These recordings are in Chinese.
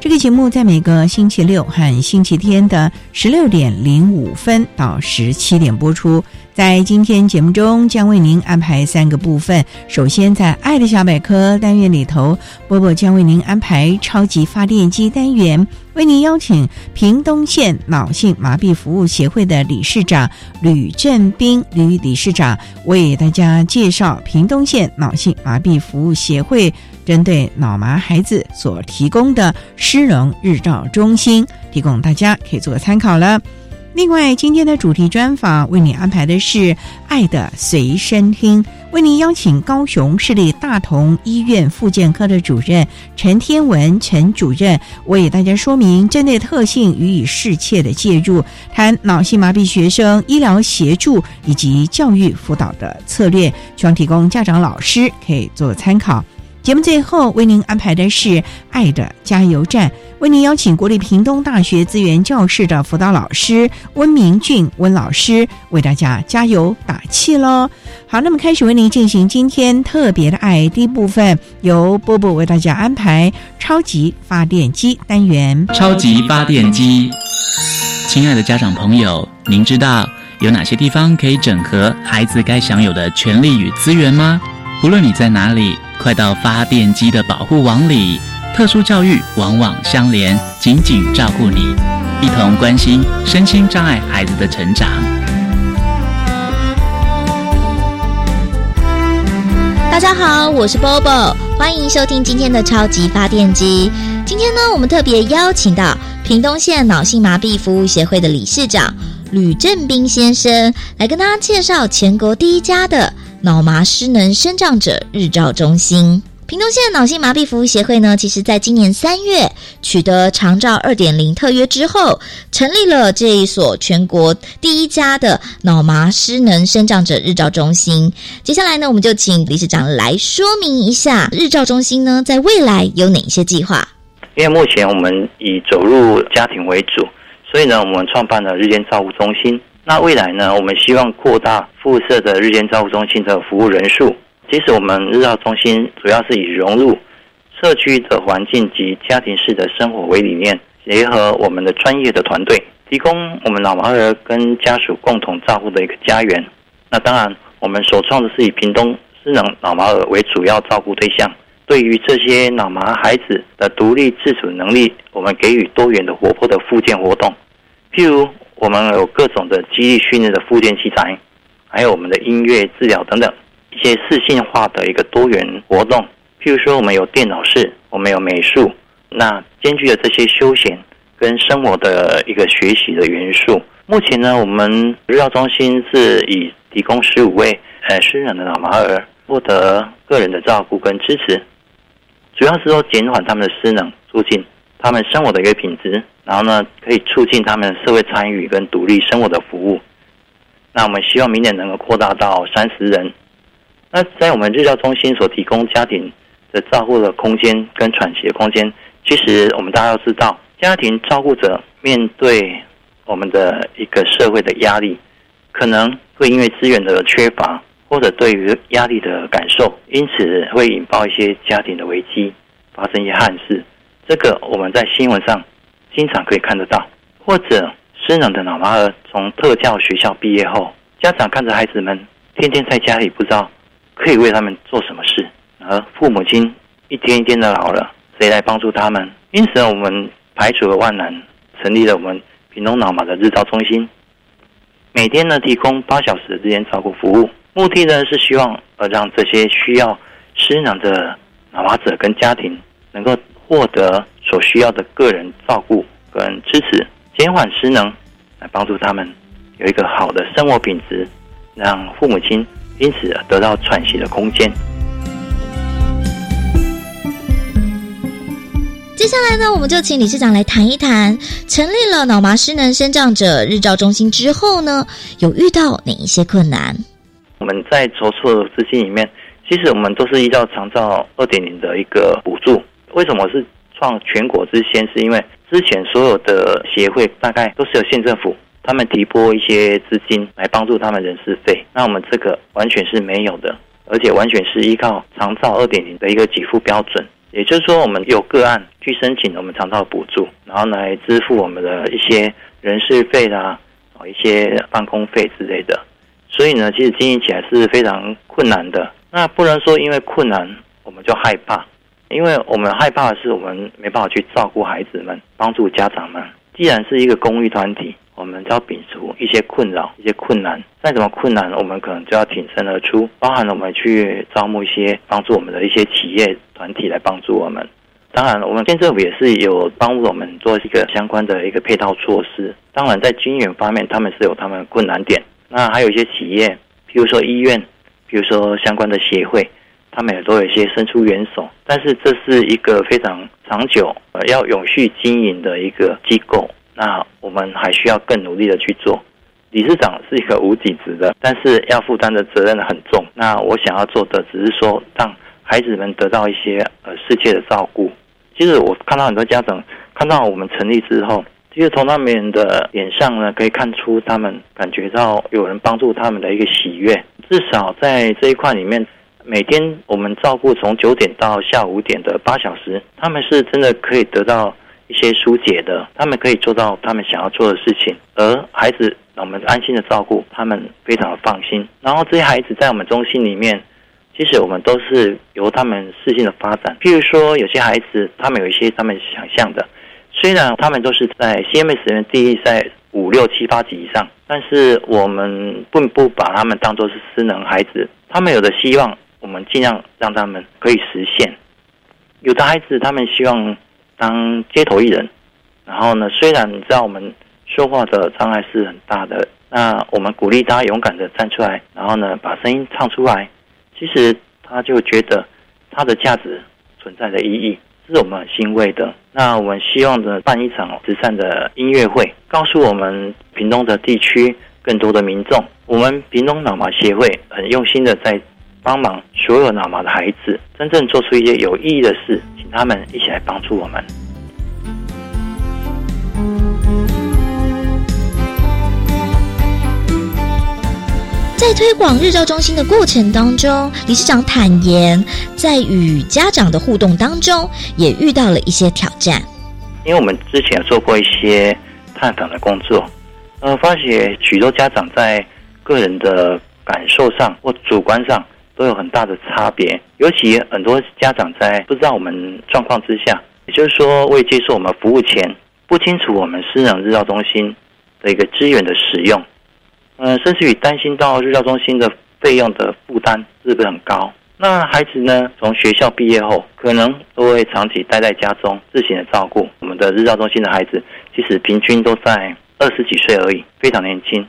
这个节目在每个星期六和星期天的十六点零五分到十七点播出。在今天节目中，将为您安排三个部分。首先，在“爱的小百科”单元里头，波波将为您安排“超级发电机”单元，为您邀请屏东县脑性麻痹服务协会的理事长吕振斌吕理事长为大家介绍屏东县脑性麻痹服务协会。针对脑麻孩子所提供的诗荣日照中心，提供大家可以做个参考了。另外，今天的主题专访为你安排的是《爱的随身听》，为您邀请高雄市立大同医院复健科的主任陈天文陈主任为大家说明针对特性予以适切的介入，谈脑性麻痹学生医疗协助以及教育辅导的策略，希望提供家长老师可以做参考。节目最后为您安排的是《爱的加油站》，为您邀请国立屏东大学资源教室的辅导老师温明俊温老师为大家加油打气喽。好，那么开始为您进行今天特别的爱第一部分，由波波为大家安排超级发电机单元。超级发电机，亲爱的家长朋友，您知道有哪些地方可以整合孩子该享有的权利与资源吗？无论你在哪里。快到发电机的保护网里，特殊教育网网相连，紧紧照顾你，一同关心身心障碍孩子的成长。大家好，我是 Bobo，欢迎收听今天的超级发电机。今天呢，我们特别邀请到屏东县脑性麻痹服务协会的理事长吕正斌先生，来跟大家介绍全国第一家的。脑麻失能生长者日照中心，屏东县脑性麻痹服务协会呢，其实在今年三月取得长照二点零特约之后，成立了这一所全国第一家的脑麻失能生长者日照中心。接下来呢，我们就请理事长来说明一下日照中心呢，在未来有哪些计划？因为目前我们以走入家庭为主，所以呢，我们创办了日间照护中心。那未来呢？我们希望扩大附设的日间照护中心的服务人数。即使我们日照中心主要是以融入社区的环境及家庭式的生活为理念，结合我们的专业的团队，提供我们脑麻儿跟家属共同照顾的一个家园。那当然，我们首创的是以屏东失能脑麻儿为主要照顾对象。对于这些脑麻孩子的独立自主能力，我们给予多元的活泼的复健活动，譬如。我们有各种的激励训练的附件器材，还有我们的音乐治疗等等一些视性化的一个多元活动。譬如说，我们有电脑室，我们有美术，那兼具了这些休闲跟生活的一个学习的元素。目前呢，我们日照中心是以提供十五位呃失能的脑麻儿获得个人的照顾跟支持，主要是说减缓他们的失能，促进他们生活的一个品质。然后呢，可以促进他们社会参与跟独立生活的服务。那我们希望明年能够扩大到三十人。那在我们日照中心所提供家庭的照顾的空间跟喘息的空间，其实我们大家都知道，家庭照顾者面对我们的一个社会的压力，可能会因为资源的缺乏，或者对于压力的感受，因此会引爆一些家庭的危机，发生一些憾事。这个我们在新闻上经常可以看得到，或者失能的脑麻儿从特教学校毕业后，家长看着孩子们天天在家里，不知道可以为他们做什么事，而父母亲一天一天的老了，谁来帮助他们？因此，我们排除了万难，成立了我们屏东脑麻的日照中心，每天呢提供八小时的日间照顾服务，目的呢是希望呃让这些需要失能的脑麻者跟家庭能够。获得所需要的个人照顾跟支持，减缓失能，来帮助他们有一个好的生活品质，让父母亲因此得到喘息的空间。接下来呢，我们就请理事长来谈一谈，成立了脑麻失能生长者日照中心之后呢，有遇到哪一些困难？我们在筹措资金里面，其实我们都是依照长照二点零的一个补助。为什么是创全国之先？是因为之前所有的协会大概都是由县政府他们提拨一些资金来帮助他们人事费，那我们这个完全是没有的，而且完全是依靠长照二点零的一个给付标准，也就是说，我们有个案去申请我们长照补助，然后来支付我们的一些人事费啦，啊一些办公费之类的，所以呢，其实经营起来是非常困难的。那不能说因为困难我们就害怕。因为我们害怕的是，我们没办法去照顾孩子们，帮助家长们。既然是一个公益团体，我们就要摒除一些困扰、一些困难。再怎么困难，我们可能就要挺身而出，包含了我们去招募一些帮助我们的一些企业团体来帮助我们。当然，我们县政府也是有帮助我们做一个相关的一个配套措施。当然，在军援方面，他们是有他们的困难点。那还有一些企业，譬如说医院，比如说相关的协会。他们也都有一些伸出援手，但是这是一个非常长久、呃要永续经营的一个机构。那我们还需要更努力的去做。理事长是一个无底职的，但是要负担的责任很重。那我想要做的只是说，让孩子们得到一些呃世界的照顾。其实我看到很多家长看到我们成立之后，其实从他们的脸上呢，可以看出他们感觉到有人帮助他们的一个喜悦。至少在这一块里面。每天我们照顾从九点到下午五点的八小时，他们是真的可以得到一些疏解的，他们可以做到他们想要做的事情，而孩子我们安心的照顾，他们非常的放心。然后这些孩子在我们中心里面，其实我们都是由他们事性的发展。譬如说，有些孩子他们有一些他们想象的，虽然他们都是在 CMS 第一在五六七八级以上，但是我们并不把他们当做是失能孩子，他们有的希望。我们尽量让他们可以实现。有的孩子他们希望当街头艺人，然后呢，虽然你知道我们说话的障碍是很大的，那我们鼓励他勇敢的站出来，然后呢，把声音唱出来。其实他就觉得他的价值存在的意义，是我们很欣慰的。那我们希望的办一场慈善的音乐会，告诉我们屏东的地区更多的民众，我们屏东脑麻协会很用心的在。帮忙所有脑麻的孩子，真正做出一些有意义的事，请他们一起来帮助我们。在推广日照中心的过程当中，理事长坦言，在与家长的互动当中，也遇到了一些挑战。因为我们之前做过一些探访的工作，呃，发现许多家长在个人的感受上或主观上。都有很大的差别，尤其很多家长在不知道我们状况之下，也就是说未接受我们服务前，不清楚我们私人日照中心的一个资源的使用，嗯，甚至于担心到日照中心的费用的负担是不是很高？那孩子呢，从学校毕业后，可能都会长期待在家中自行的照顾。我们的日照中心的孩子，其实平均都在二十几岁而已，非常年轻。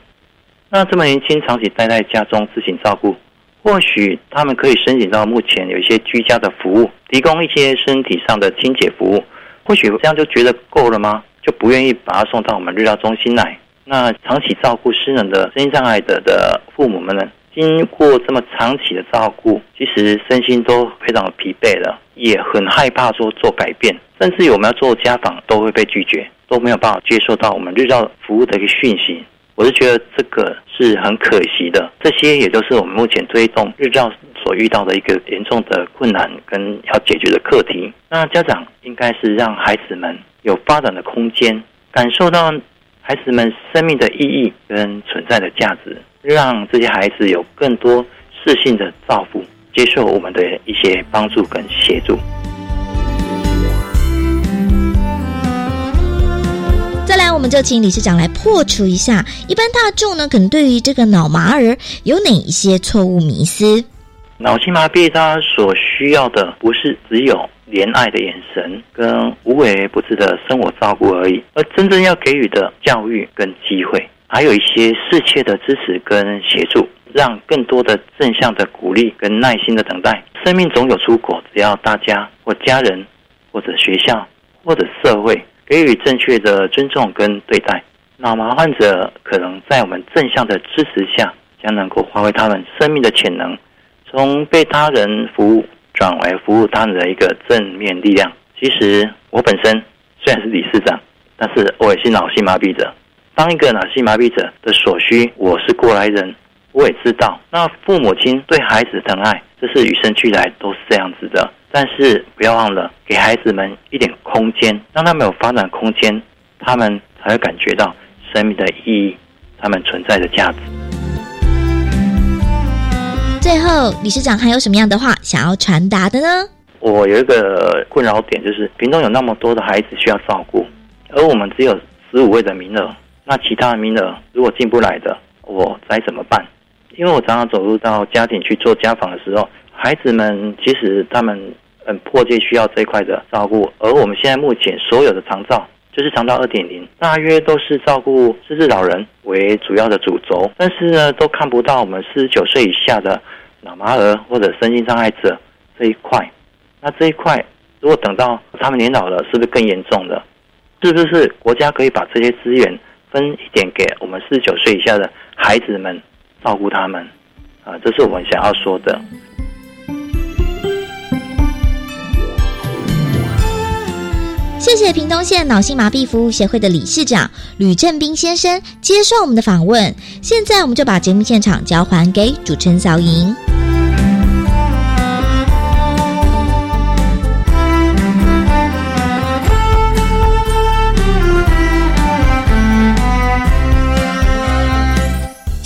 那这么年轻，长期待在家中自行照顾。或许他们可以申请到目前有一些居家的服务，提供一些身体上的清洁服务。或许这样就觉得够了吗？就不愿意把他送到我们日照中心来。那长期照顾失能的身心障碍者的父母们呢？经过这么长期的照顾，其实身心都非常的疲惫了，也很害怕说做改变，甚至我们要做家访都会被拒绝，都没有办法接受到我们日照服务的一个讯息。我是觉得这个是很可惜的。这些也就是我们目前推动日照所遇到的一个严重的困难跟要解决的课题。那家长应该是让孩子们有发展的空间，感受到孩子们生命的意义跟存在的价值，让这些孩子有更多适性的照顾，接受我们的一些帮助跟协助。再来，我们就请理事长来破除一下，一般大众呢，可能对于这个脑麻儿有哪一些错误迷思？脑性麻痹，他所需要的不是只有怜爱的眼神跟无微不至的生活照顾而已，而真正要给予的教育跟机会，还有一些适切的支持跟协助，让更多的正向的鼓励跟耐心的等待。生命总有出口，只要大家或家人，或者学校，或者社会。给予正确的尊重跟对待，脑麻患者可能在我们正向的支持下，将能够发挥他们生命的潜能，从被他人服务转为服务他人的一个正面力量。其实我本身虽然是理事长，但是我也是脑性麻痹者。当一个脑性麻痹者的所需，我是过来人，我也知道。那父母亲对孩子疼爱，这是与生俱来，都是这样子的。但是不要忘了，给孩子们一点空间，让他们有发展空间，他们才会感觉到生命的意义，他们存在的价值。最后，理事长还有什么样的话想要传达的呢？我有一个困扰点，就是屏东有那么多的孩子需要照顾，而我们只有十五位的名额，那其他的名额如果进不来的，我该怎么办？因为我常常走入到家庭去做家访的时候，孩子们其实他们。很迫切需要这一块的照顾，而我们现在目前所有的长照，就是长照二点零，大约都是照顾失智老人为主要的主轴，但是呢，都看不到我们四十九岁以下的脑麻儿或者身心障碍者这一块。那这一块，如果等到他们年老了，是不是更严重的？是不是国家可以把这些资源分一点给我们四十九岁以下的孩子们，照顾他们？啊，这是我们想要说的。谢谢屏东县脑性麻痹服务协会的理事长吕正斌先生接受我们的访问。现在，我们就把节目现场交还给主持人小莹。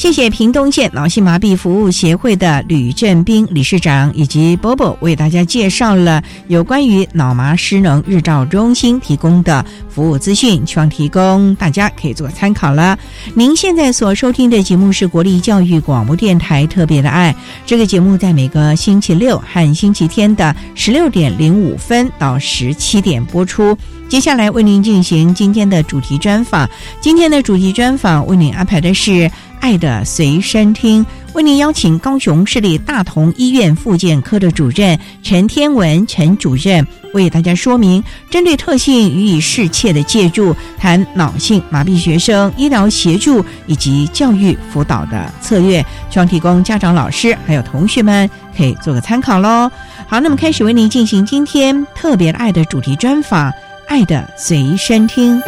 谢谢屏东县脑性麻痹服务协会的吕振斌理事长以及波波为大家介绍了有关于脑麻失能日照中心提供的服务资讯，希望提供大家可以做参考了。您现在所收听的节目是国立教育广播电台特别的爱，这个节目在每个星期六和星期天的十六点零五分到十七点播出。接下来为您进行今天的主题专访，今天的主题专访为您安排的是。爱的随身听，为您邀请高雄市立大同医院复健科的主任陈天文陈主任为大家说明，针对特性予以适切的借助，谈脑性麻痹学生医疗协助以及教育辅导的策略，希望提供家长、老师还有同学们可以做个参考喽。好，那么开始为您进行今天特别爱的主题专访，爱的随身听。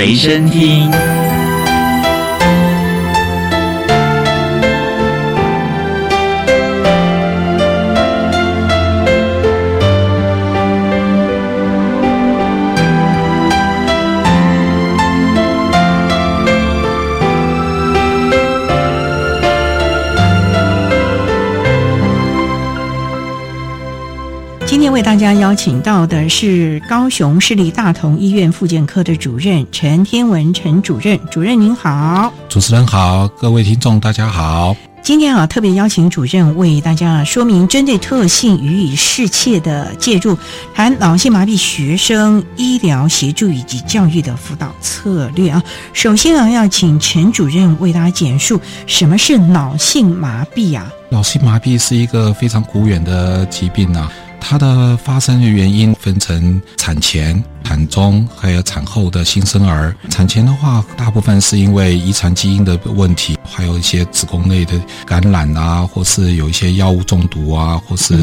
随身听。邀请到的是高雄市立大同医院复健科的主任陈天文陈主任，主任您好，主持人好，各位听众大家好。今天啊，特别邀请主任为大家说明针对特性予以适切的介入，谈脑性麻痹学生医疗协助以及教育的辅导策略啊。首先啊，要请陈主任为大家简述什么是脑性麻痹啊？脑性麻痹是一个非常古远的疾病啊。它的发生的原因分成产前、产中还有产后的新生儿。产前的话，大部分是因为遗传基因的问题，还有一些子宫内的感染啊，或是有一些药物中毒啊，或是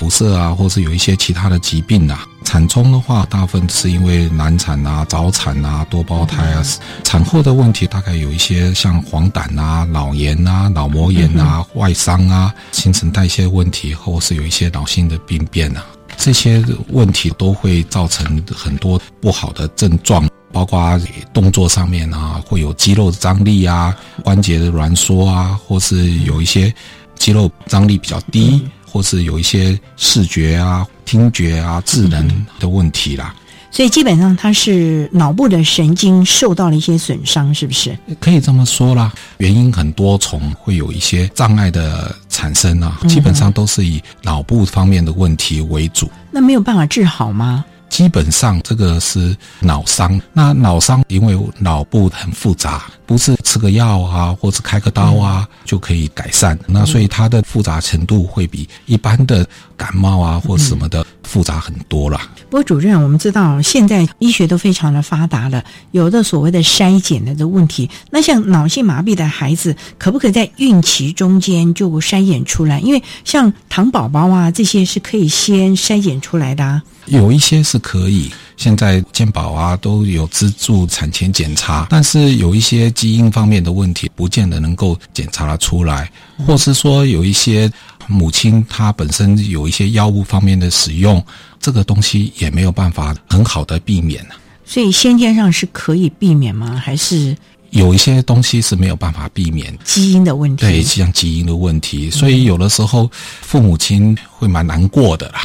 辐射啊，或是有一些其他的疾病啊。产中的话，大部分是因为难产啊、早产啊、多胞胎啊。产后的问题大概有一些像黄疸啊、脑炎啊、脑膜炎啊、外伤啊、新陈代谢问题，或是有一些脑性的病变啊，这些问题都会造成很多不好的症状，包括动作上面啊，会有肌肉张力啊、关节的挛缩啊，或是有一些肌肉张力比较低。或是有一些视觉啊、听觉啊、智能的问题啦，所以基本上它是脑部的神经受到了一些损伤，是不是？可以这么说啦，原因很多重，会有一些障碍的产生啊，基本上都是以脑部方面的问题为主。那没有办法治好吗？基本上这个是脑伤，那脑伤因为脑部很复杂。不是吃个药啊，或者开个刀啊就可以改善，那所以它的复杂程度会比一般的感冒啊或什么的复杂很多了。不过主任，我们知道现在医学都非常的发达了，有的所谓的筛检的这问题，那像脑性麻痹的孩子，可不可以在孕期中间就筛检出来？因为像糖宝宝啊这些是可以先筛检出来的，有一些是可以。现在健保啊都有资助产前检查，但是有一些基因方面的问题，不见得能够检查得出来，或是说有一些母亲她本身有一些药物方面的使用，这个东西也没有办法很好的避免所以先天上是可以避免吗？还是有一些东西是没有办法避免基因的问题？对，像基因的问题，所以有的时候父母亲会蛮难过的啦。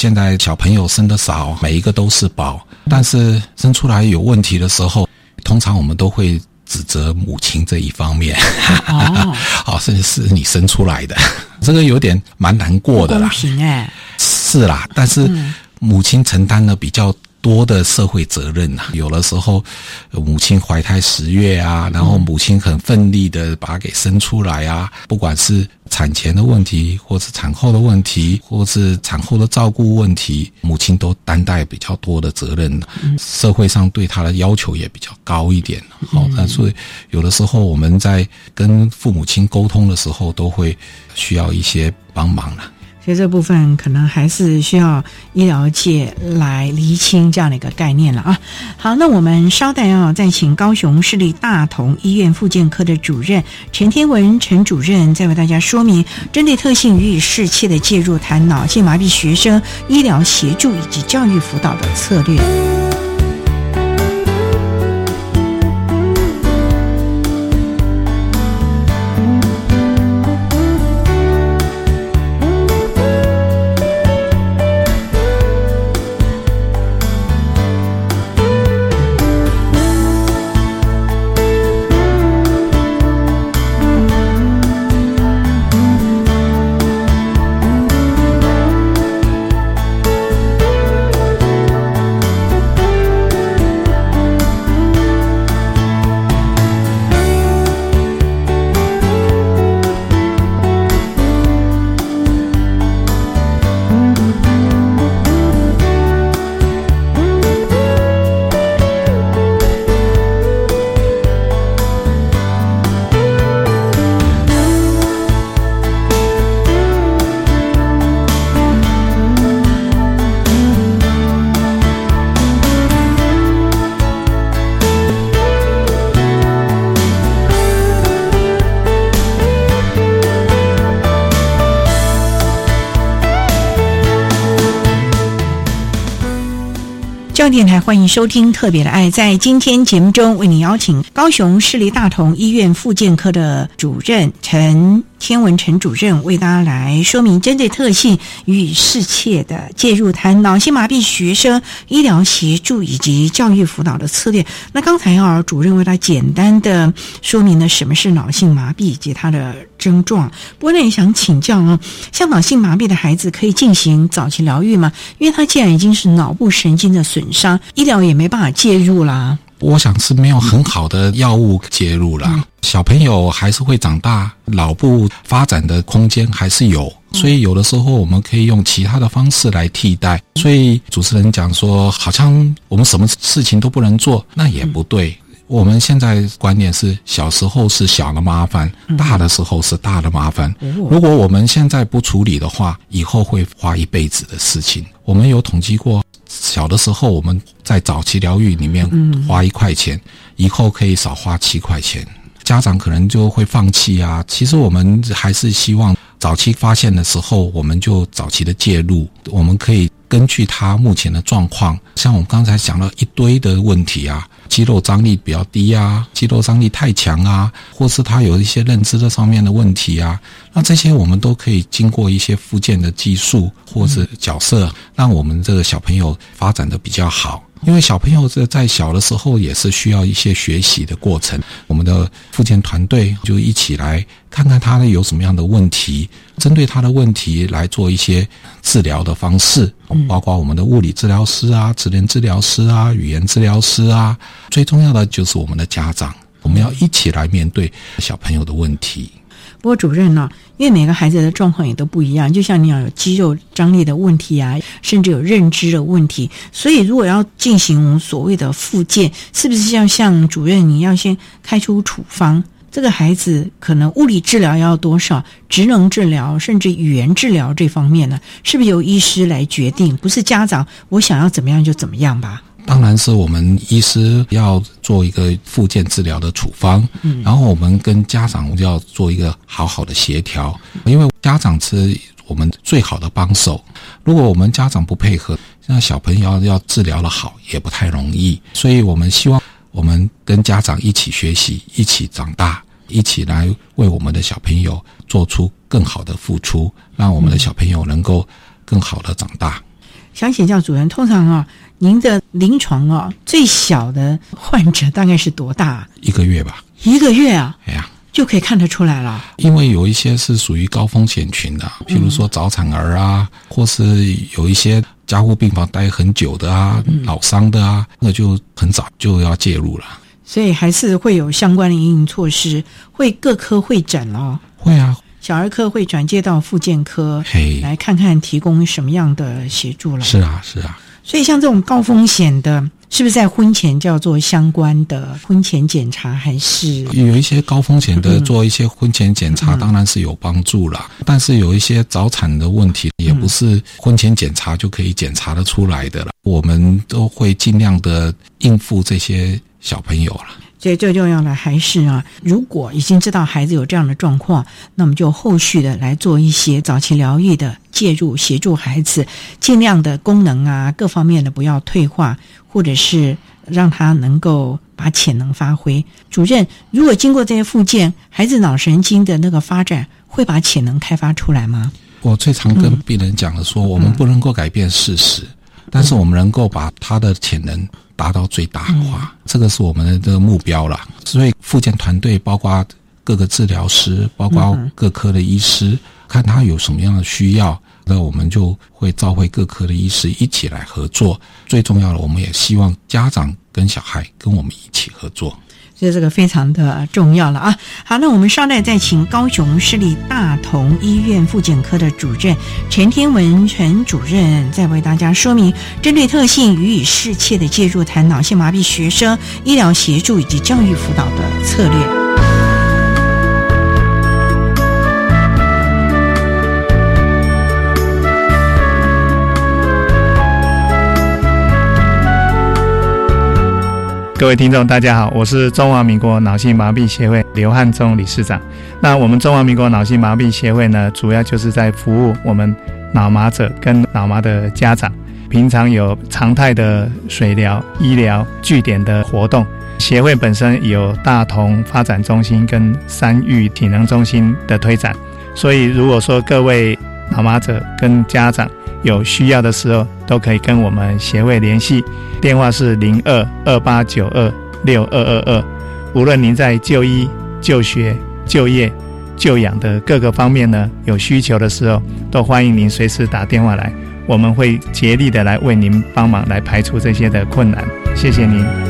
现在小朋友生的少，每一个都是宝，但是生出来有问题的时候，通常我们都会指责母亲这一方面。哦，好，甚至是你生出来的，这个有点蛮难过的啦。公平哎，是啦，但是母亲承担了比较。多的社会责任呐，有的时候母亲怀胎十月啊，然后母亲很奋力的把它给生出来啊，不管是产前的问题，或是产后的问题，或是产后的照顾问题，母亲都担待比较多的责任，社会上对她的要求也比较高一点。好，那所以有的时候我们在跟父母亲沟通的时候，都会需要一些帮忙了。这部分可能还是需要医疗界来厘清这样的一个概念了啊。好，那我们稍待啊，再请高雄市立大同医院复健科的主任陈天文陈主任，再为大家说明针对特性予以适切的介入，谈脑性麻痹学生医疗协助以及教育辅导的策略。电台欢迎收听《特别的爱》。在今天节目中，为您邀请高雄市立大同医院复健科的主任陈。天文陈主任为大家来说明针对特性予以适切的介入，谈脑性麻痹学生医疗协助以及教育辅导的策略。那刚才啊，主任为他简单的说明了什么是脑性麻痹以及它的症状。不过，那也想请教啊，像脑性麻痹的孩子可以进行早期疗愈吗？因为他既然已经是脑部神经的损伤，医疗也没办法介入啦。我想是没有很好的药物介入了。小朋友还是会长大，脑部发展的空间还是有，所以有的时候我们可以用其他的方式来替代。所以主持人讲说，好像我们什么事情都不能做，那也不对。我们现在观念是，小时候是小的麻烦，大的时候是大的麻烦。如果我们现在不处理的话，以后会花一辈子的事情。我们有统计过，小的时候我们在早期疗愈里面花一块钱，以后可以少花七块钱。家长可能就会放弃啊。其实我们还是希望早期发现的时候，我们就早期的介入，我们可以根据他目前的状况，像我们刚才讲了一堆的问题啊。肌肉张力比较低啊，肌肉张力太强啊，或是他有一些认知的上面的问题啊，那这些我们都可以经过一些附件的技术或者角色，让我们这个小朋友发展的比较好。因为小朋友在在小的时候也是需要一些学习的过程，我们的复健团队就一起来看看他的有什么样的问题，针对他的问题来做一些治疗的方式，包括我们的物理治疗师啊、职能治疗师啊、语言治疗师啊，最重要的就是我们的家长，我们要一起来面对小朋友的问题。不过主任呢，因为每个孩子的状况也都不一样，就像你要有肌肉张力的问题啊，甚至有认知的问题，所以如果要进行所谓的复健，是不是要像主任你要先开出处方？这个孩子可能物理治疗要多少，职能治疗甚至语言治疗这方面呢，是不是由医师来决定？不是家长我想要怎么样就怎么样吧？当然是我们医师要做一个复健治疗的处方，嗯，然后我们跟家长要做一个好好的协调，因为家长是我们最好的帮手。如果我们家长不配合，那小朋友要治疗的好也不太容易。所以我们希望我们跟家长一起学习，一起长大，一起来为我们的小朋友做出更好的付出，让我们的小朋友能够更好的长大。想请教主任，通常啊。您的临床啊，最小的患者大概是多大？一个月吧。一个月啊？哎呀，就可以看得出来了。因为有一些是属于高风险群的，譬如说早产儿啊，或是有一些加护病房待很久的啊，老伤的啊，那就很早就要介入了。所以还是会有相关的应措施，会各科会诊哦。会啊，小儿科会转接到复健科，嘿，来看看提供什么样的协助了。是啊，是啊。所以，像这种高风险的，是不是在婚前就要做相关的婚前检查？还是有一些高风险的做一些婚前检查，当然是有帮助了。但是有一些早产的问题，也不是婚前检查就可以检查得出来的了。我们都会尽量的应付这些小朋友了。所以最重要的还是啊，如果已经知道孩子有这样的状况，那么就后续的来做一些早期疗愈的介入，协助孩子尽量的功能啊各方面的不要退化，或者是让他能够把潜能发挥。主任，如果经过这些复健，孩子脑神经的那个发展会把潜能开发出来吗？我最常跟病人讲的说，我们不能够改变事实，但是我们能够把他的潜能。达到最大化，这个是我们的这个目标了。所以，复健团队包括各个治疗师，包括各科的医师，看他有什么样的需要，那我们就会召回各科的医师一起来合作。最重要的，我们也希望家长跟小孩跟我们一起合作。所以这个非常的重要了啊！好，那我们稍待再请高雄市立大同医院复检科的主任陈天文陈主任，再为大家说明针对特性予以适切的介入，谈脑性麻痹学生医疗协助以及教育辅导的策略。各位听众，大家好，我是中华民国脑性麻痹协会刘汉忠理事长。那我们中华民国脑性麻痹协会呢，主要就是在服务我们脑麻者跟脑麻的家长。平常有常态的水疗、医疗据点的活动。协会本身有大同发展中心跟三育体能中心的推展。所以，如果说各位脑麻者跟家长，有需要的时候，都可以跟我们协会联系，电话是零二二八九二六二二二。无论您在就医、就学、就业、就养的各个方面呢，有需求的时候，都欢迎您随时打电话来，我们会竭力的来为您帮忙，来排除这些的困难。谢谢您。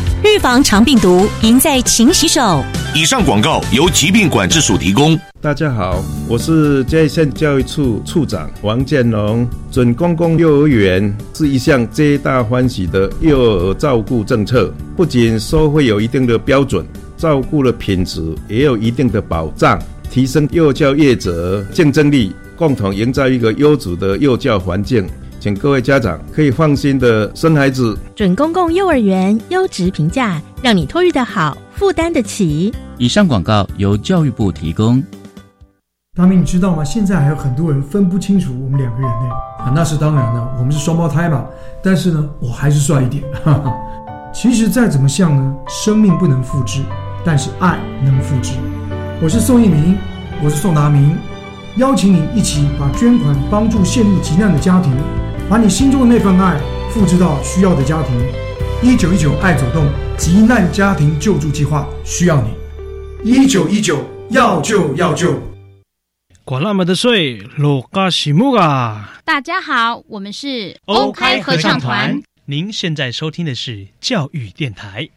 预防肠病毒，赢在勤洗手。以上广告由疾病管制署提供。大家好，我是嘉义县教育处处长王建龙。准公共幼儿园是一项皆大欢喜的幼儿照顾政策，不仅收费有一定的标准，照顾的品质也有一定的保障，提升幼教业者竞争力，共同营造一个优质的幼教环境。请各位家长可以放心的生孩子。准公共幼儿园优质评价，让你托育的好，负担得起。以上广告由教育部提供。大明，你知道吗？现在还有很多人分不清楚我们两个人呢。啊，那是当然了，我们是双胞胎嘛。但是呢，我还是帅一点。哈哈。其实再怎么像呢，生命不能复制，但是爱能复制。我是宋一鸣，我是宋达明，邀请你一起把捐款帮助陷入急难的家庭。把你心中的那份爱复制到需要的家庭。一九一九爱走动急难家庭救助计划需要你。一九一九要救要救。管那么的水，落嘎西木啊！大家好，我们是 OK 合唱团。您现在收听的是教育电台。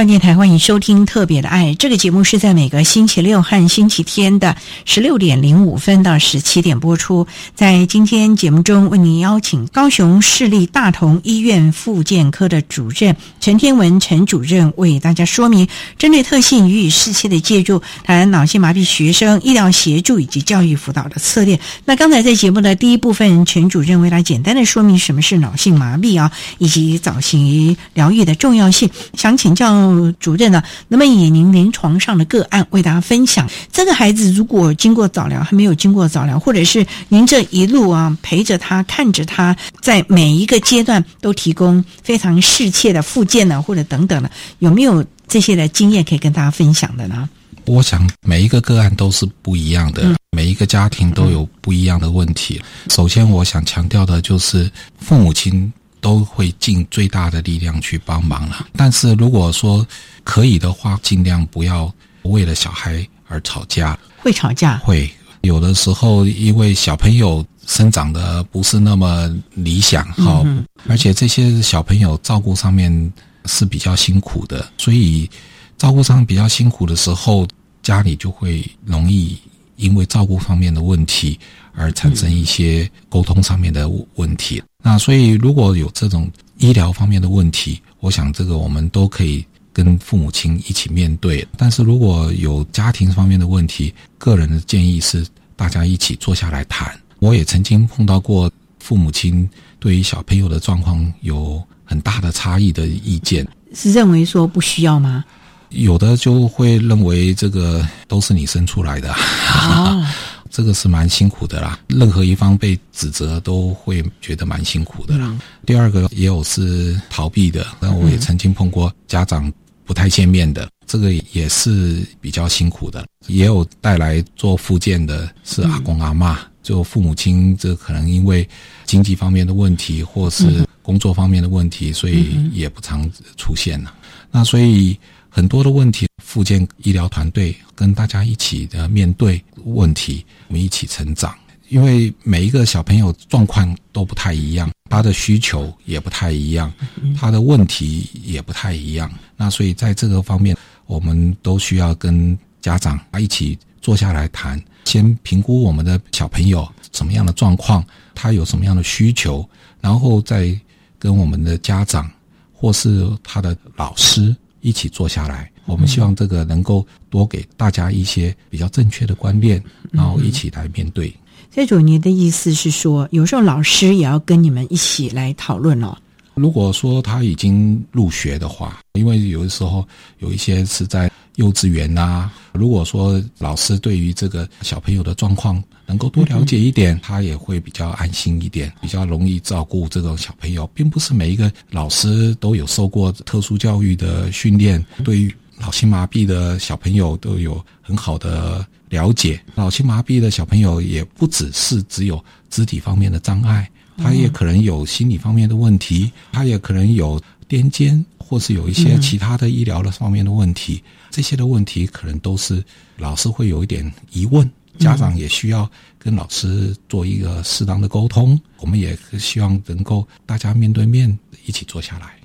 教电台欢迎收听《特别的爱》这个节目，是在每个星期六和星期天的十六点零五分到十七点播出。在今天节目中，为您邀请高雄市立大同医院复健科的主任陈天文陈主任为大家说明针对特性予以适切的介入，谈脑性麻痹学生医疗协助以及教育辅导的策略。那刚才在节目的第一部分，陈主任为大家简单的说明什么是脑性麻痹啊，以及早期疗愈的重要性。想请教。主任呢？那么以您临床上的个案为大家分享，这个孩子如果经过早疗，还没有经过早疗，或者是您这一路啊陪着他，看着他在每一个阶段都提供非常适切的附件呢，或者等等的，有没有这些的经验可以跟大家分享的呢？我想每一个个案都是不一样的，每一个家庭都有不一样的问题。首先，我想强调的就是父母亲。都会尽最大的力量去帮忙了，但是如果说可以的话，尽量不要为了小孩而吵架。会吵架？会有的时候，因为小朋友生长的不是那么理想，哈，而且这些小朋友照顾上面是比较辛苦的，所以照顾上比较辛苦的时候，家里就会容易因为照顾方面的问题而产生一些沟通上面的问题。那所以，如果有这种医疗方面的问题，我想这个我们都可以跟父母亲一起面对。但是如果有家庭方面的问题，个人的建议是大家一起坐下来谈。我也曾经碰到过父母亲对于小朋友的状况有很大的差异的意见，是认为说不需要吗？有的就会认为这个都是你生出来的。这个是蛮辛苦的啦，任何一方被指责都会觉得蛮辛苦的啦。第二个也有是逃避的，那我也曾经碰过家长不太见面的，这个也是比较辛苦的。也有带来做复健的是阿公阿妈，就父母亲这可能因为经济方面的问题或是工作方面的问题，所以也不常出现了。那所以。很多的问题，复健医疗团队跟大家一起的面对问题，我们一起成长。因为每一个小朋友状况都不太一样，他的需求也不太一样，他的问题也不太一样。那所以在这个方面，我们都需要跟家长一起坐下来谈，先评估我们的小朋友什么样的状况，他有什么样的需求，然后再跟我们的家长或是他的老师一起坐下来。我们希望这个能够多给大家一些比较正确的观念，然后一起来面对。这主，您的意思是说，有时候老师也要跟你们一起来讨论哦。如果说他已经入学的话，因为有的时候有一些是在幼稚园呐。如果说老师对于这个小朋友的状况能够多了解一点，他也会比较安心一点，比较容易照顾这种小朋友。并不是每一个老师都有受过特殊教育的训练，对于脑性麻痹的小朋友都有很好的了解。脑性麻痹的小朋友也不只是只有肢体方面的障碍。他也可能有心理方面的问题，他也可能有癫痫，或是有一些其他的医疗的方面的问题。这些的问题可能都是老师会有一点疑问，家长也需要跟老师做一个适当的沟通。我们也希望能够大家面对面一起坐下来。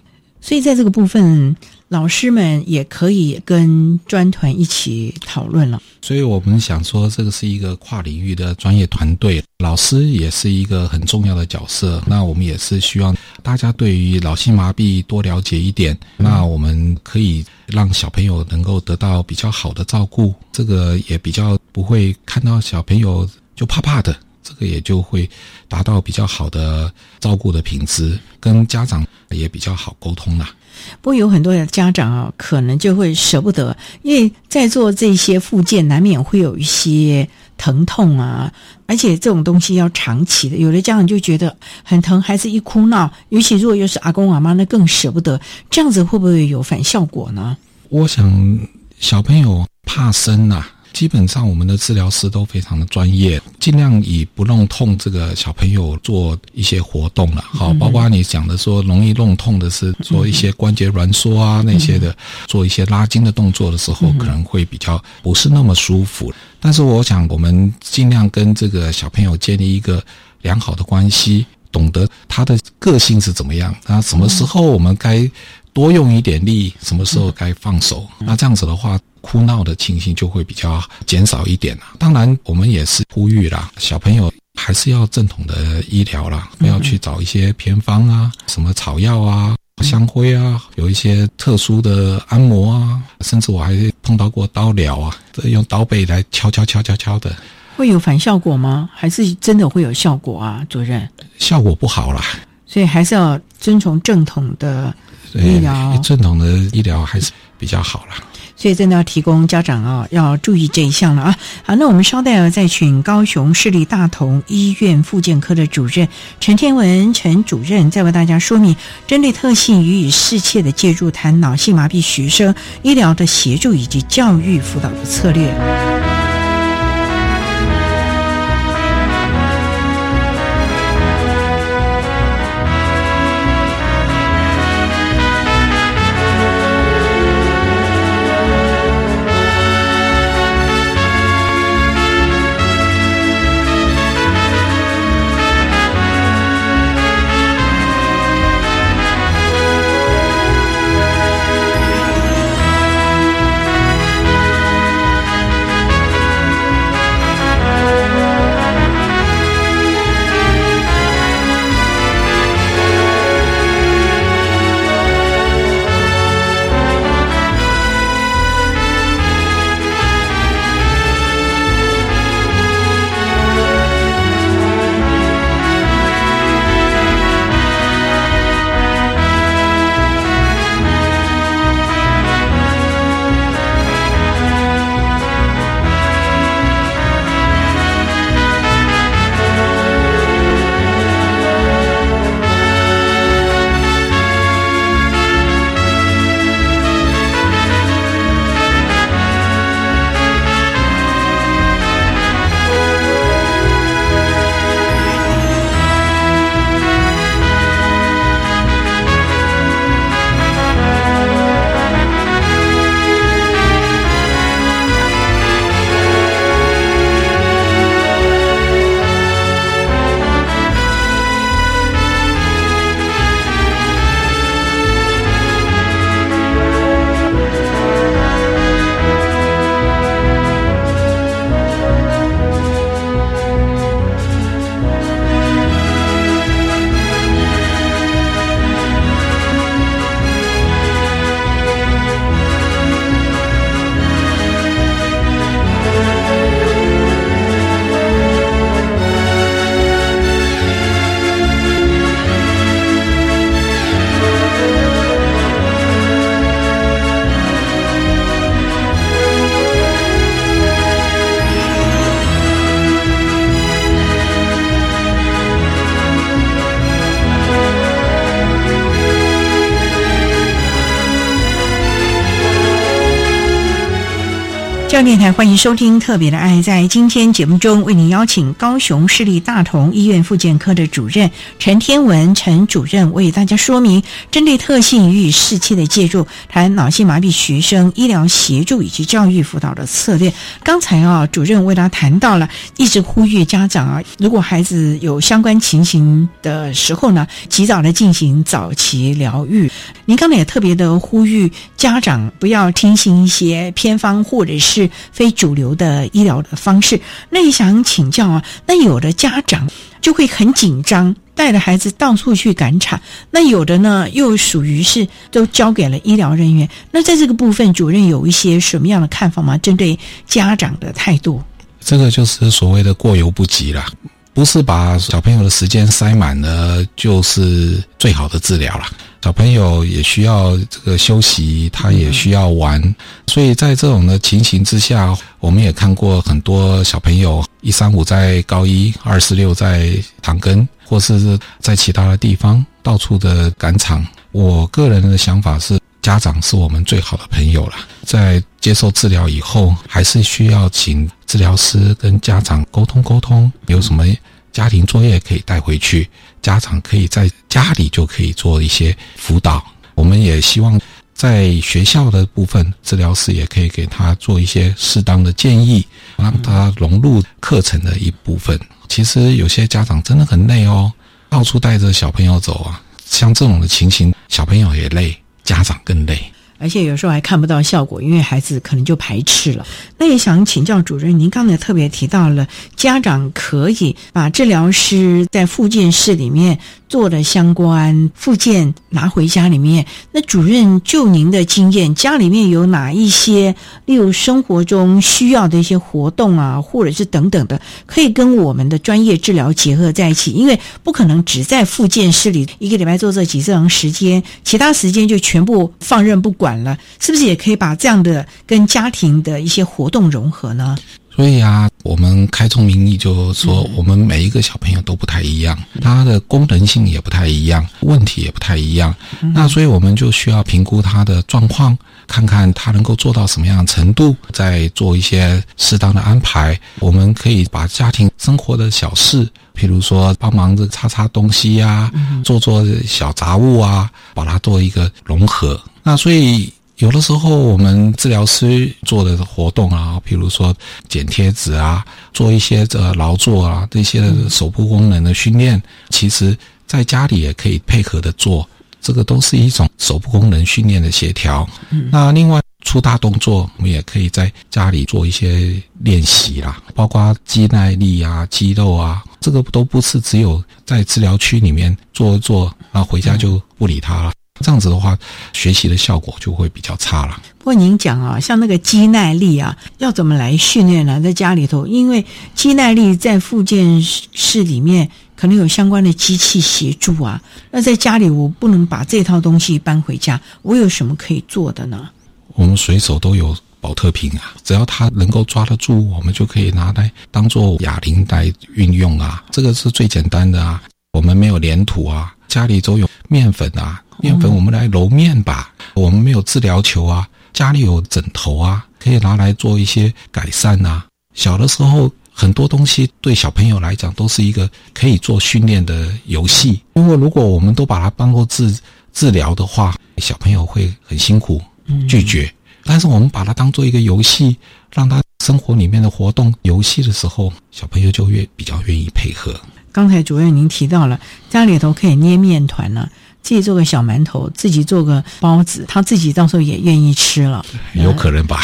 所以在这个部分，老师们也可以跟专团一起讨论了。所以我们想说，这个是一个跨领域的专业团队，老师也是一个很重要的角色。那我们也是希望大家对于脑性麻痹多了解一点，那我们可以让小朋友能够得到比较好的照顾，这个也比较不会看到小朋友就怕怕的。这个也就会达到比较好的照顾的品质，跟家长也比较好沟通啦。不过有很多的家长啊，可能就会舍不得，因为在做这些附件，难免会有一些疼痛啊，而且这种东西要长期的。有的家长就觉得很疼，孩子一哭闹，尤其如果又是阿公阿妈，那更舍不得。这样子会不会有反效果呢？我想小朋友怕生呐。基本上，我们的治疗师都非常的专业，尽量以不弄痛这个小朋友做一些活动了。好，包括你讲的说容易弄痛的是做一些关节挛缩啊那些的，做一些拉筋的动作的时候，可能会比较不是那么舒服。但是我想，我们尽量跟这个小朋友建立一个良好的关系，懂得他的个性是怎么样，那什么时候我们该多用一点力，什么时候该放手。那这样子的话。哭闹的情形就会比较减少一点了。当然，我们也是呼吁啦，小朋友还是要正统的医疗啦，不要去找一些偏方啊，什么草药啊、香灰啊，有一些特殊的按摩啊，甚至我还碰到过刀疗啊，用刀背来敲敲敲敲敲的，会有反效果吗？还是真的会有效果啊？主任，效果不好啦，所以还是要遵从正统的医疗，正统的医疗还是比较好啦。所以真的要提供家长啊，要注意这一项了啊！好，那我们稍待啊，再请高雄市立大同医院复健科的主任陈天文陈主任，再为大家说明针对特性予以适切的介入，谈脑性麻痹学生医疗的协助以及教育辅导的策略。电台欢迎收听《特别的爱》。在今天节目中，为您邀请高雄市立大同医院复健科的主任陈天文陈主任为大家说明，针对特性予以适切的介入，谈脑性麻痹学生医疗协助以及教育辅导的策略。刚才啊，主任为大家谈到了，一直呼吁家长啊，如果孩子有相关情形的时候呢，及早的进行早期疗愈。您刚才也特别的呼吁家长不要听信一些偏方或者是非主流的医疗的方式。那也想请教啊，那有的家长就会很紧张，带着孩子到处去赶场；那有的呢，又属于是都交给了医疗人员。那在这个部分，主任有一些什么样的看法吗？针对家长的态度，这个就是所谓的过犹不及了。不是把小朋友的时间塞满了，就是最好的治疗了。小朋友也需要这个休息，他也需要玩，所以在这种的情形之下，我们也看过很多小朋友一三五在高一，二四六在长庚，或是在其他的地方到处的赶场。我个人的想法是，家长是我们最好的朋友了。在接受治疗以后，还是需要请治疗师跟家长沟通沟通，有什么家庭作业可以带回去。家长可以在家里就可以做一些辅导，我们也希望在学校的部分，治疗师也可以给他做一些适当的建议，让他融入课程的一部分。其实有些家长真的很累哦，到处带着小朋友走啊，像这种的情形，小朋友也累，家长更累。而且有时候还看不到效果，因为孩子可能就排斥了。那也想请教主任，您刚才特别提到了家长可以把治疗师在复健室里面做的相关复健拿回家里面。那主任就您的经验，家里面有哪一些，例如生活中需要的一些活动啊，或者是等等的，可以跟我们的专业治疗结合在一起？因为不可能只在复健室里一个礼拜做这几次长时间，其他时间就全部放任不管。管了，是不是也可以把这样的跟家庭的一些活动融合呢？所以啊，我们开宗明义就说，我们每一个小朋友都不太一样，他的功能性也不太一样，问题也不太一样。那所以我们就需要评估他的状况，看看他能够做到什么样的程度，再做一些适当的安排。我们可以把家庭生活的小事，譬如说帮忙着擦擦东西呀，做做小杂物啊，把它做一个融合。那所以有的时候我们治疗师做的活动啊，比如说剪贴纸啊，做一些这劳作啊，这些手部功能的训练，其实在家里也可以配合的做，这个都是一种手部功能训练的协调。那另外出大动作，我们也可以在家里做一些练习啦，包括肌耐力啊、肌肉啊，这个都不是只有在治疗区里面做一做，然后回家就不理他了。这样子的话，学习的效果就会比较差了。不过您讲啊，像那个肌耐力啊，要怎么来训练呢？在家里头，因为肌耐力在复健室里面可能有相关的机器协助啊。那在家里，我不能把这套东西搬回家，我有什么可以做的呢？我们随手都有保特瓶啊，只要它能够抓得住，我们就可以拿来当做哑铃来运用啊。这个是最简单的啊。我们没有粘土啊，家里都有面粉啊。面粉，我们来揉面吧。我们没有治疗球啊，家里有枕头啊，可以拿来做一些改善呐。小的时候，很多东西对小朋友来讲都是一个可以做训练的游戏。因为如果我们都把它当做治治疗的话，小朋友会很辛苦，拒绝。但是我们把它当做一个游戏，让他生活里面的活动游戏的时候，小朋友就越比较愿意配合。刚才主任您提到了家里头可以捏面团呢。自己做个小馒头，自己做个包子，他自己到时候也愿意吃了。有可能吧。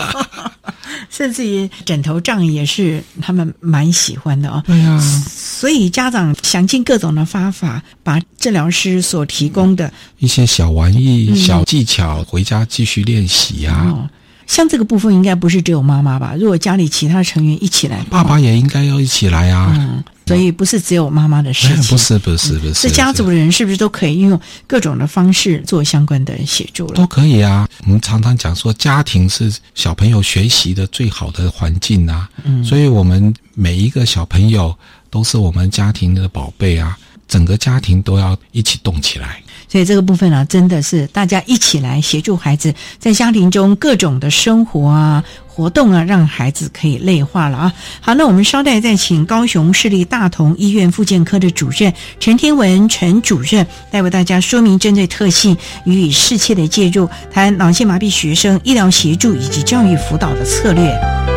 甚至于枕头杖也是他们蛮喜欢的哦。对呀。所以家长想尽各种的方法，把治疗师所提供的一些小玩意、小技巧回家继续练习呀。像这个部分应该不是只有妈妈吧？如果家里其他成员一起来，爸爸也应该要一起来啊。嗯，所以不是只有妈妈的事情，不是不是不是。是家族的人是不是都可以运用各种的方式做相关的协助了？都可以啊。我们常常讲说，家庭是小朋友学习的最好的环境啊。嗯，所以我们每一个小朋友都是我们家庭的宝贝啊。整个家庭都要一起动起来。所以这个部分呢、真的是大家一起来协助孩子在家庭中各种的生活啊、活动啊，让孩子可以内化了啊。好，那我们稍待再请高雄市立大同医院复健科的主任陈天文陈主任来为大家说明针对特性予以适切的介入，谈脑性麻痹学生医疗协助以及教育辅导的策略。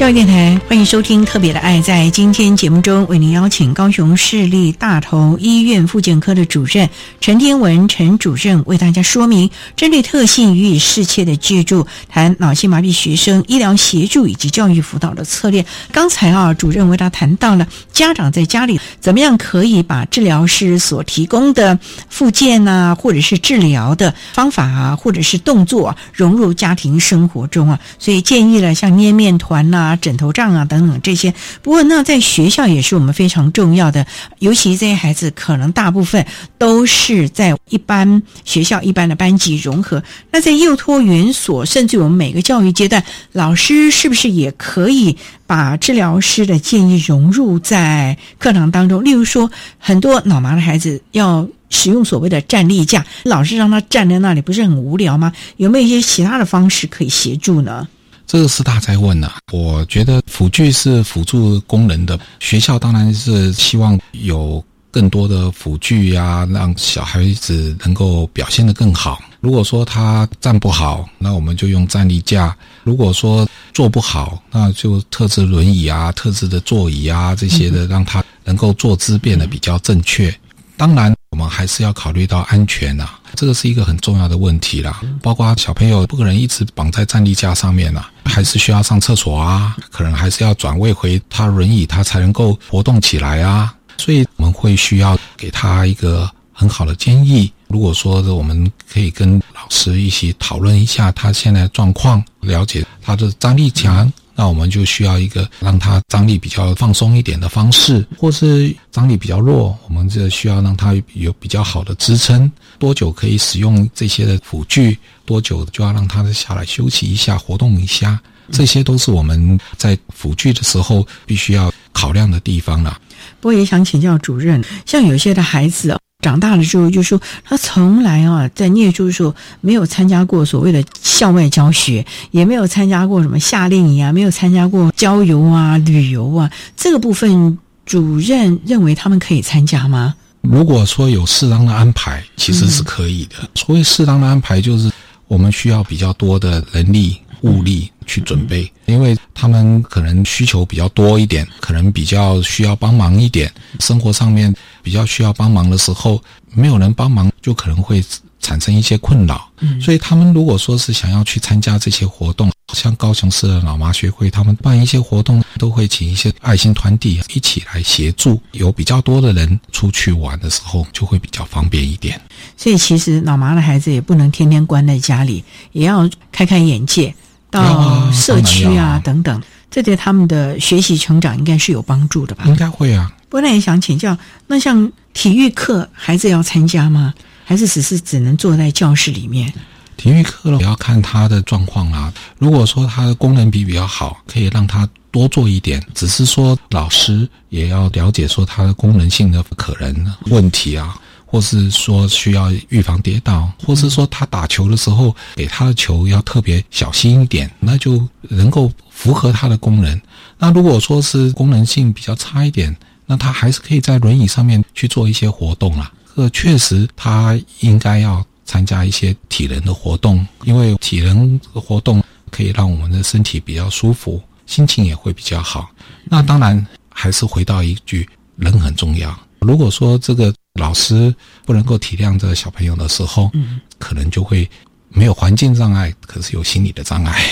教育电台欢迎收听《特别的爱》。在今天节目中，为您邀请高雄市立大同医院复健科的主任陈天文陈主任为大家说明针对特性予以适切的借助，谈脑性麻痹学生医疗协助以及教育辅导的策略。刚才啊，主任为大家谈到了家长在家里怎么样可以把治疗师所提供的复健啊，或者是治疗的方法啊，或者是动作、融入家庭生活中啊。所以建议了像捏面团呐、枕头杖啊等等这些。不过，那在学校也是我们非常重要的，尤其这些孩子可能大部分都是在一般学校一般的班级融合。那在幼托园所，甚至我们每个教育阶段，老师是不是也可以把治疗师的建议融入在课堂当中？例如说，很多脑麻的孩子要使用所谓的站立架，老师让他站在那里，不是很无聊吗？有没有一些其他的方式可以协助呢？这个是大在问呐、我觉得辅具是辅助功能的，学校当然是希望有更多的辅具呀、让小孩子能够表现得更好。如果说他站不好，那我们就用站立架；如果说坐不好，那就特制轮椅啊、特制的座椅啊这些的，让他能够坐姿变得比较正确。当然，我们还是要考虑到安全呐、这个是一个很重要的问题啦。包括小朋友不可能一直绑在站立架上面呐、还是需要上厕所啊，可能还是要转位回他轮椅，他才能够活动起来啊。所以我们会需要给他一个很好的建议。如果说我们可以跟老师一起讨论一下他现在的状况，了解他的张力强。那我们就需要一个让他张力比较放松一点的方式，或是张力比较弱，我们这需要让他有比较好的支撑。多久可以使用这些的辅具？多久就要让他下来休息一下，活动一下。这些都是我们在辅具的时候必须要考量的地方了。不过也想请教主任，像有些的孩子、长大了之后，就说他从来啊在念书的时候没有参加过所谓的校外教学，也没有参加过什么夏令营啊，没有参加过郊游啊、旅游啊，这个部分主任认为他们可以参加吗？如果说有适当的安排，其实是可以的。所谓适当的安排，就是我们需要比较多的人力物力去准备，因为他们可能需求比较多一点，可能比较需要帮忙一点，生活上面比较需要帮忙的时候，没有人帮忙，就可能会产生一些困扰。嗯，所以他们如果说是想要去参加这些活动，像高雄市的老麻学会，他们办一些活动，都会请一些爱心团体一起来协助。有比较多的人出去玩的时候，就会比较方便一点。所以其实老麻的孩子也不能天天关在家里，也要开开眼界，到社区啊等等，这对他们的学习成长应该是有帮助的吧？应该会啊。不过也想请教，那像体育课，孩子要参加吗？还是只是只能坐在教室里面？体育课也要看他的状况啊。如果说他的功能比比较好，可以让他多做一点。只是说老师也要了解说他的功能性的可能问题啊，或是说需要预防跌倒，或是说他打球的时候给他的球要特别小心一点，那就能够符合他的功能。那如果说是功能性比较差一点，那他还是可以在轮椅上面去做一些活动啊。这确实他应该要。参加一些体能的活动，因为体能活动可以让我们的身体比较舒服，心情也会比较好。那当然还是回到一句，人很重要。如果说这个老师不能够体谅这个小朋友的时候，嗯，可能就会没有环境障碍，可是有心理的障碍。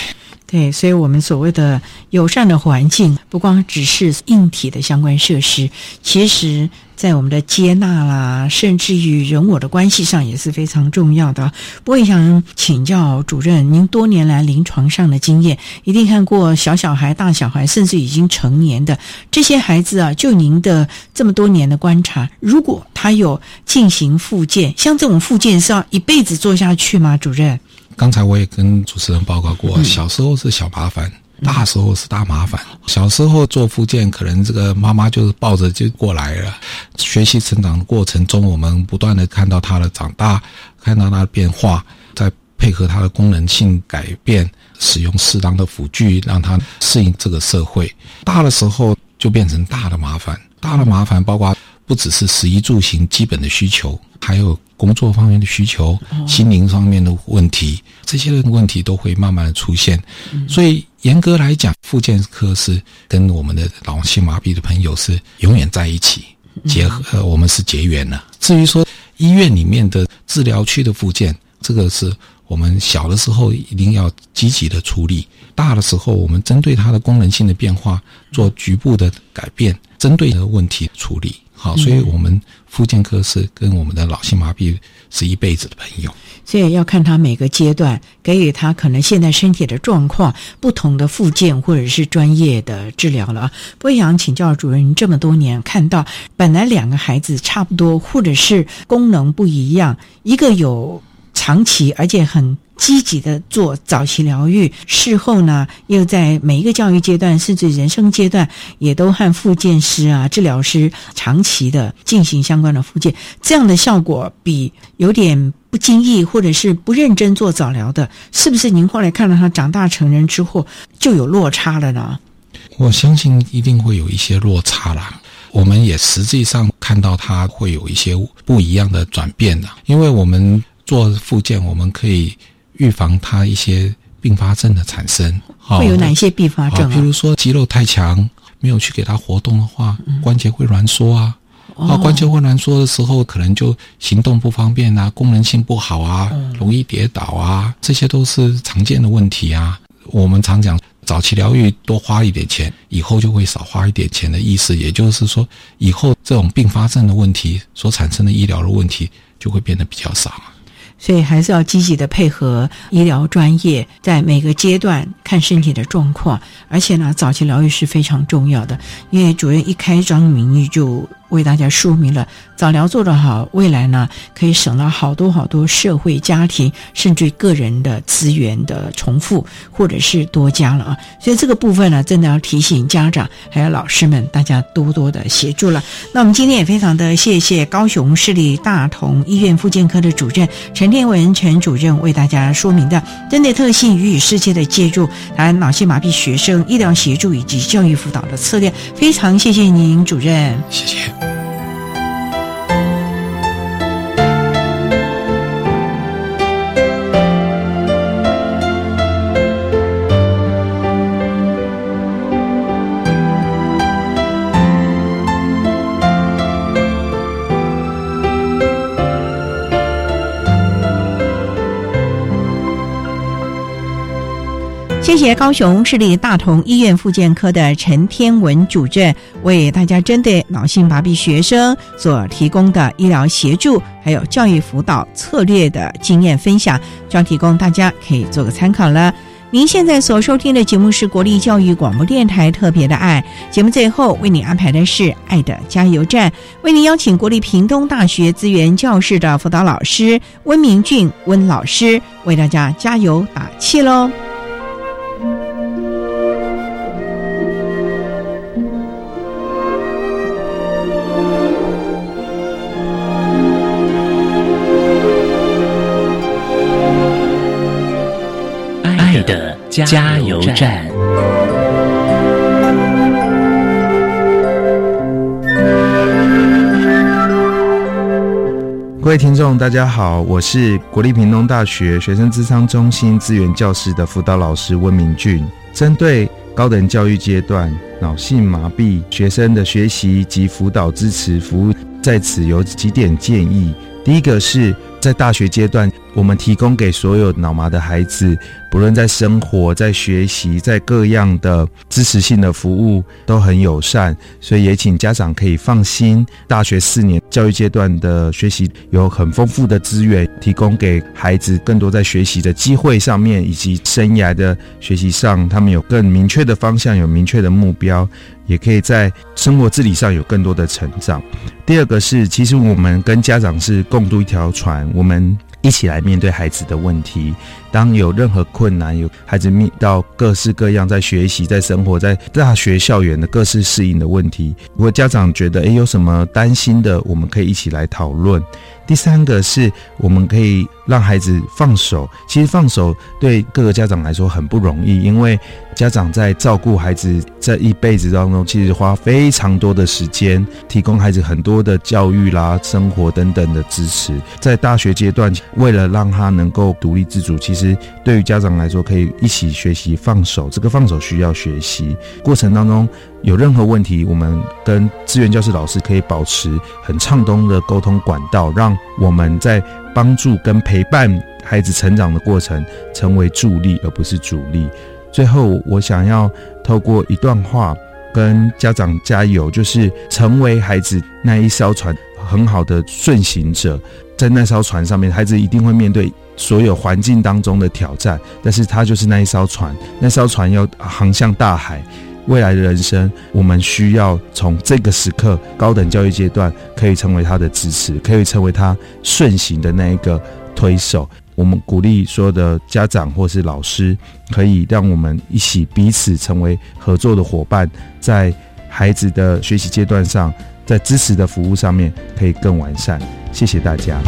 对，所以我们所谓的友善的环境，不光只是硬体的相关设施，其实在我们的接纳啦，甚至于人我的关系上也是非常重要的。我也想请教主任，您多年来临床上的经验，一定看过小小孩、大小孩，甚至已经成年的这些孩子啊。就您的这么多年的观察，如果他有进行复健，像这种复健是要一辈子做下去吗？主任？刚才我也跟主持人报告过，小时候是小麻烦，大时候是大麻烦。小时候做复健，可能这个妈妈就是抱着就过来了。学习成长的过程中，我们不断的看到他的长大，看到他的变化，再配合他的功能性改变，使用适当的辅具，让他适应这个社会。大的时候就变成大的麻烦，大的麻烦包括不只是食衣住行基本的需求，还有。工作方面的需求、心灵方面的问题，这些的问题都会慢慢的出现。所以严格来讲，复健科是跟我们的脑性麻痹的朋友是永远在一起结合，我们是结缘了。至于说医院里面的治疗区的复健，这个是我们小的时候一定要积极的处理，大的时候我们针对它的功能性的变化做局部的改变，针对的问题处理。好，所以我们复健科是跟我们的脑性麻痹是一辈子的朋友，所以要看他每个阶段给予他可能现在身体的状况不同的复健或者是专业的治疗了。我想请教主任，这么多年看到本来两个孩子差不多，或者是功能不一样，一个有长期而且很。积极的做早期疗愈，事后呢，又在每一个教育阶段，甚至人生阶段，也都和复健师啊、治疗师长期的进行相关的复健，这样的效果比有点不经意或者是不认真做早疗的，是不是？您后来看到他长大成人之后就有落差了呢？我相信一定会有一些落差啦。我们也实际上看到他会有一些不一样的转变的，因为我们做复健，我们可以。预防它一些并发症的产生，会有哪些并发症？比如说肌肉太强，没有去给它活动的话，关节会挛缩啊。啊，关节会挛缩的时候，可能就行动不方便啊，功能性不好啊，容易跌倒啊，这些都是常见的问题啊。我们常讲早期疗愈多花一点钱，以后就会少花一点钱的意思，也就是说，以后这种并发症的问题所产生的医疗的问题就会变得比较少。所以还是要积极的配合医疗专业，在每个阶段看身体的状况，而且呢，早期疗愈是非常重要的。因为主任一开张名义就为大家说明了，早疗做得好，未来呢可以省了好多好多社会、家庭甚至个人的资源的重复或者是多加了啊。所以这个部分呢，真的要提醒家长还有老师们，大家多多的协助了。那我们今天也非常的谢谢高雄市立大同医院复健科的主任陈。天文陈主任为大家说明的针对特性予以世界的介入，谈脑性麻痹学生医疗协助以及教育辅导的策略，非常谢谢您，主任。谢谢。谢谢高雄市立大同医院复健科的陈天文主任为大家针对脑性麻痹学生所提供的医疗协助，还有教育辅导策略的经验分享，希望提供大家可以做个参考了。您现在所收听的节目是国立教育广播电台特别的爱节目，最后为您安排的是爱的加油站，为您邀请国立屏东大学资源教室的辅导老师温明俊温老师为大家加油打气喽。加油站。各位听众，大家好，我是国立屏东大学学生资商中心资源教师的辅导老师温明俊。针对高等教育阶段脑性麻痹学生的学习及辅导支持服务，在此有几点建议。第一个是在大学阶段。我们提供给所有脑麻的孩子，不论在生活、在学习、在各样的支持性的服务都很友善，所以也请家长可以放心。大学四年教育阶段的学习有很丰富的资源，提供给孩子更多在学习的机会上面，以及生涯的学习上，他们有更明确的方向，有明确的目标，也可以在生活自理上有更多的成长。第二个是，其实我们跟家长是共度一条船，我们。一起来面对孩子的问题。当有任何困难，有孩子面到各式各样在学习、在生活、在大学校园的各式适应的问题，如果家长觉得诶有什么担心的，我们可以一起来讨论。第三个是我们可以让孩子放手。其实放手对各个家长来说很不容易，因为家长在照顾孩子这一辈子当中，其实花非常多的时间，提供孩子很多的教育啦、生活等等的支持。在大学阶段，为了让他能够独立自主，其实其实对于家长来说，可以一起学习放手。这个放手需要学习过程当中。有任何问题，我们跟资源教师老师可以保持很畅通的沟通管道，让我们在帮助跟陪伴孩子成长的过程成为助力，而不是阻力。最后，我想要透过一段话跟家长加油，就是成为孩子那一艘船很好的顺行者。在那艘船上面，孩子一定会面对所有环境当中的挑战，但是他就是那一艘船，那艘船要航向大海。未来的人生，我们需要从这个时刻，高等教育阶段，可以成为他的支持，可以成为他顺行的那一个推手。我们鼓励所有的家长或是老师，可以让我们一起彼此成为合作的伙伴，在孩子的学习阶段上，在支持的服务上面，可以更完善。谢谢大家。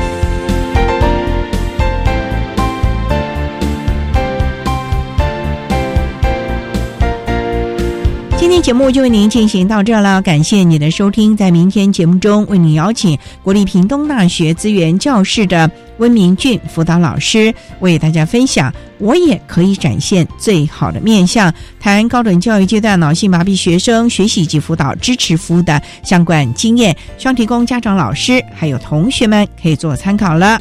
今天节目就为您进行到这了，感谢你的收听。在明天节目中，为您邀请国立屏东大学资源教室的温明俊辅导老师，为大家分享我也可以展现最好的面相，谈高等教育阶段脑性麻痹学生学习及辅导支持服务的相关经验，希望提供家长、老师还有同学们可以做参考了。